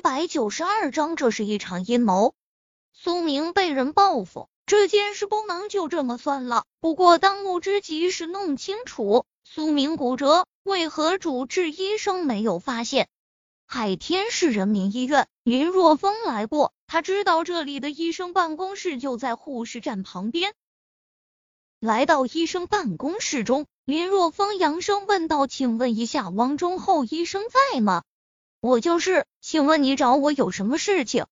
一百九十二章，这是一场阴谋。苏明被人报复，这件事不能就这么算了。不过当务之急是弄清楚苏明骨折，为何主治医生没有发现？海天市人民医院，林若风来过，他知道这里的医生办公室就在护士站旁边。来到医生办公室中，林若风扬声问道：“请问一下，王忠厚医生在吗？”“我就是，请问你找我有什么事情？”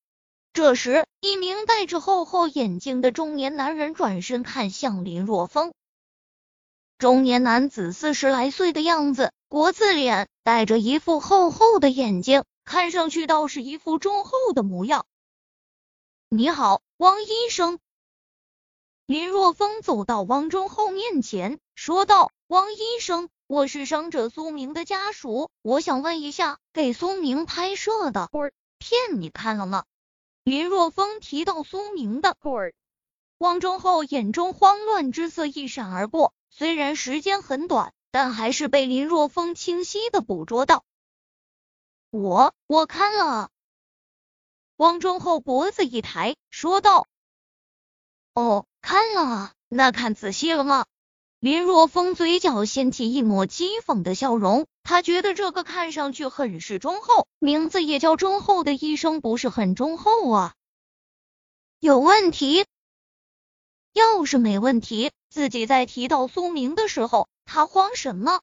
这时，一名戴着厚厚眼镜的中年男人转身看向林若风。中年男子四十来岁的样子，国字脸，戴着一副厚厚的眼镜，看上去倒是一副忠厚的模样。你好，汪医生。林若风走到汪忠厚面前，说道：“汪医生，我是伤者苏明的家属，我想问一下，给苏明拍摄的片你看了吗？”林若风提到苏明的汪忠厚眼中慌乱之色一闪而过，虽然时间很短，但还是被林若风清晰的捕捉到。我我看了。汪忠厚脖子一抬，说道：“哦。”看了，那看仔细了吗？林若风嘴角掀起一抹讥讽的笑容，他觉得这个看上去很是忠厚，名字也叫忠厚的医生不是很忠厚啊？有问题？要是没问题，自己在提到苏明的时候，他慌什么？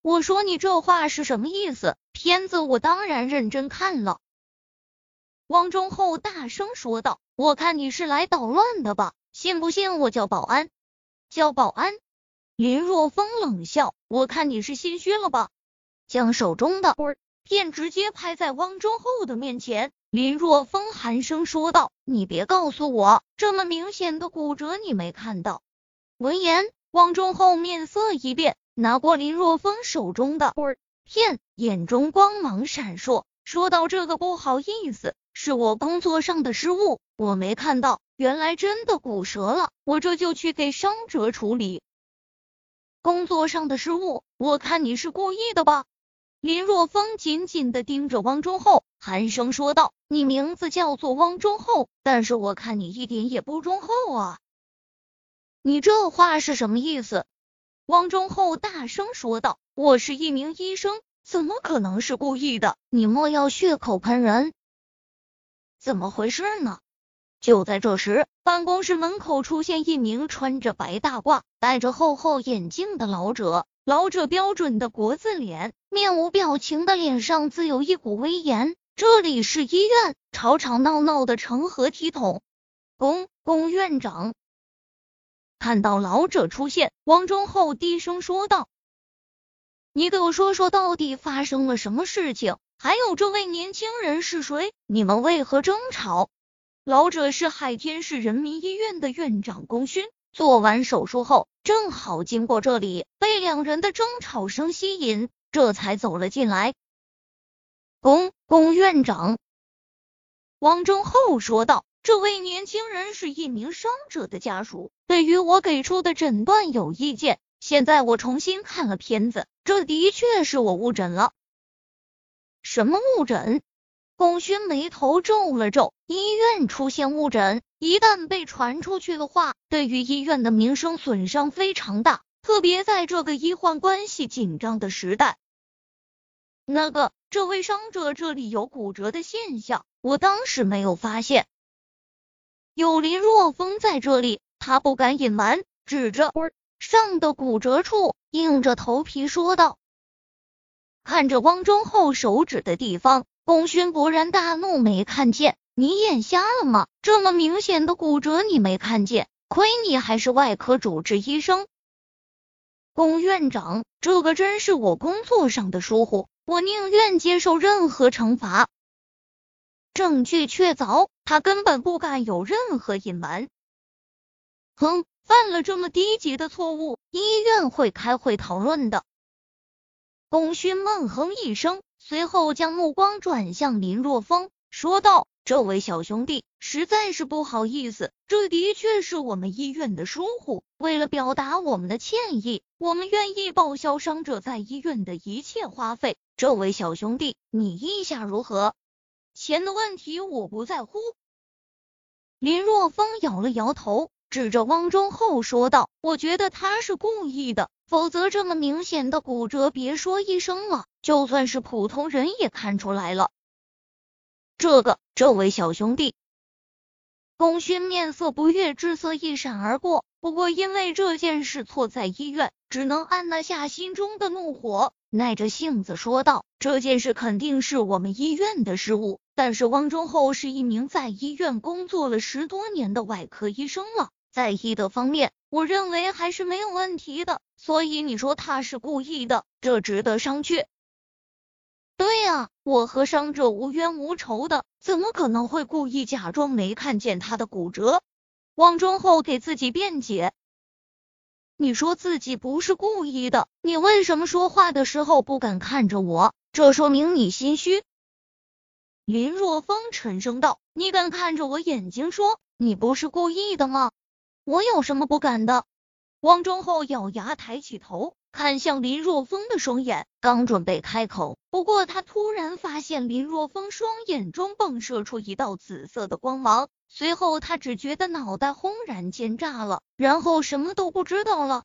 我说你这话是什么意思？片子我当然认真看了。汪忠厚大声说道：“我看你是来捣乱的吧？”信不信我叫保安？叫保安？林若风冷笑，我看你是心虚了吧？将手中的片直接拍在汪忠厚的面前。林若风寒声说道：“你别告诉我，这么明显的骨折你没看到？”闻言，汪忠厚面色一变，拿过林若风手中的片，眼中光芒闪烁，说道：“这个不好意思，是我工作上的失误，我没看到。”原来真的骨折了，我这就去给伤者处理。工作上的失误，我看你是故意的吧？林若风紧紧的盯着汪忠厚，寒声说道：“你名字叫做汪忠厚，但是我看你一点也不忠厚啊！你这话是什么意思？”汪忠厚大声说道：“我是一名医生，怎么可能是故意的？你莫要血口喷人！怎么回事呢？”就在这时，办公室门口出现一名穿着白大褂、戴着厚厚眼镜的老者。老者标准的国字脸，面无表情的脸上自有一股威严。这里是医院，吵吵闹闹的成何体统？龚龚院长看到老者出现，王忠厚低声说道：“你给我说说，到底发生了什么事情？还有这位年轻人是谁？你们为何争吵？”老者是海天市人民医院的院长龚勋，做完手术后正好经过这里，被两人的争吵声吸引，这才走了进来。龚龚院长，王忠厚说道：“这位年轻人是一名伤者的家属，对于我给出的诊断有意见。现在我重新看了片子，这的确是我误诊了。什么误诊？”龚勋眉头皱了皱，医院出现误诊，一旦被传出去的话，对于医院的名声损伤非常大，特别在这个医患关系紧张的时代。那个，这位伤者这里有骨折的现象，我当时没有发现。有林若风在这里，他不敢隐瞒，指着上的骨折处，硬着头皮说道。看着汪忠厚手指的地方。龚勋勃然大怒，没看见？你眼瞎了吗？这么明显的骨折你没看见？亏你还是外科主治医生。龚院长，这个真是我工作上的疏忽，我宁愿接受任何惩罚。证据确凿，他根本不敢有任何隐瞒。哼，犯了这么低级的错误，医院会开会讨论的。龚勋闷哼一声。随后将目光转向林若风，说道：“这位小兄弟，实在是不好意思，这的确是我们医院的疏忽。为了表达我们的歉意，我们愿意报销伤者在医院的一切花费。这位小兄弟，你意下如何？”钱的问题我不在乎。林若风摇了摇头，指着汪忠厚说道：“我觉得他是故意的，否则这么明显的骨折，别说医生了，就算是普通人也看出来了。”这个，这位小兄弟，功勋面色不悦，之色一闪而过。不过因为这件事错在医院，只能按捺下心中的怒火，耐着性子说道：“这件事肯定是我们医院的失误，但是汪忠厚是一名在医院工作了十多年的外科医生了，在医德方面，我认为还是没有问题的。所以你说他是故意的，这值得商榷。”对呀，我和伤者无冤无仇的，怎么可能会故意假装没看见他的骨折？王忠厚给自己辩解：“你说自己不是故意的，你为什么说话的时候不敢看着我？这说明你心虚。”林若风沉声道：“你敢看着我眼睛说你不是故意的吗？我有什么不敢的？”汪忠厚咬牙抬起头。看向林若风的双眼，刚准备开口，不过他突然发现林若风双眼中迸射出一道紫色的光芒，随后他只觉得脑袋轰然间炸了，然后什么都不知道了。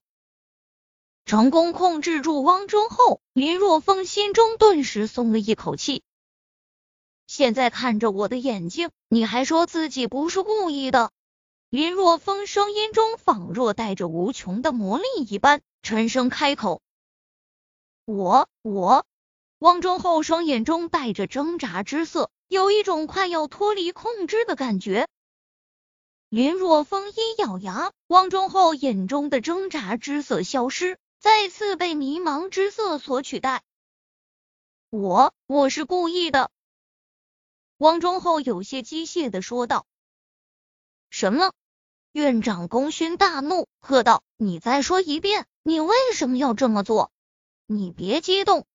成功控制住汪忠厚，林若风心中顿时松了一口气。现在看着我的眼睛，你还说自己不是故意的？林若风声音中仿若带着无穷的魔力一般。沉声开口：“我我。”汪忠厚双眼中带着挣扎之色，有一种快要脱离控制的感觉。林若风一咬牙，汪忠厚眼中的挣扎之色消失，再次被迷茫之色所取代。我我是故意的。”汪忠厚有些机械的说道。“什么？”院长功勋大怒，喝道：“你再说一遍！”你为什么要这么做？你别激动。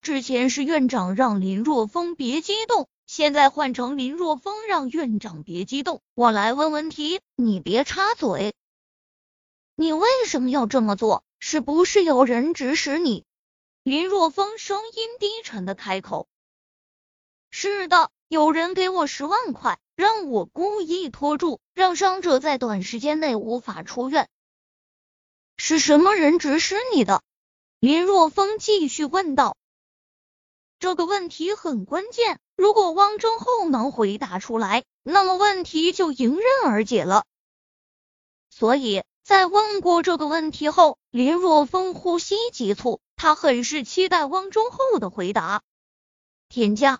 之前是院长让林若风别激动，现在换成林若风让院长别激动。我来问问题，你别插嘴。你为什么要这么做？是不是有人指使你？林若风声音低沉的开口。是的，有人给我十万块，让我故意拖住，让伤者在短时间内无法出院。是什么人指使你的？林若风继续问道。这个问题很关键，如果汪忠厚能回答出来，那么问题就迎刃而解了。所以在问过这个问题后，林若风呼吸急促，他很是期待汪忠厚的回答。天价。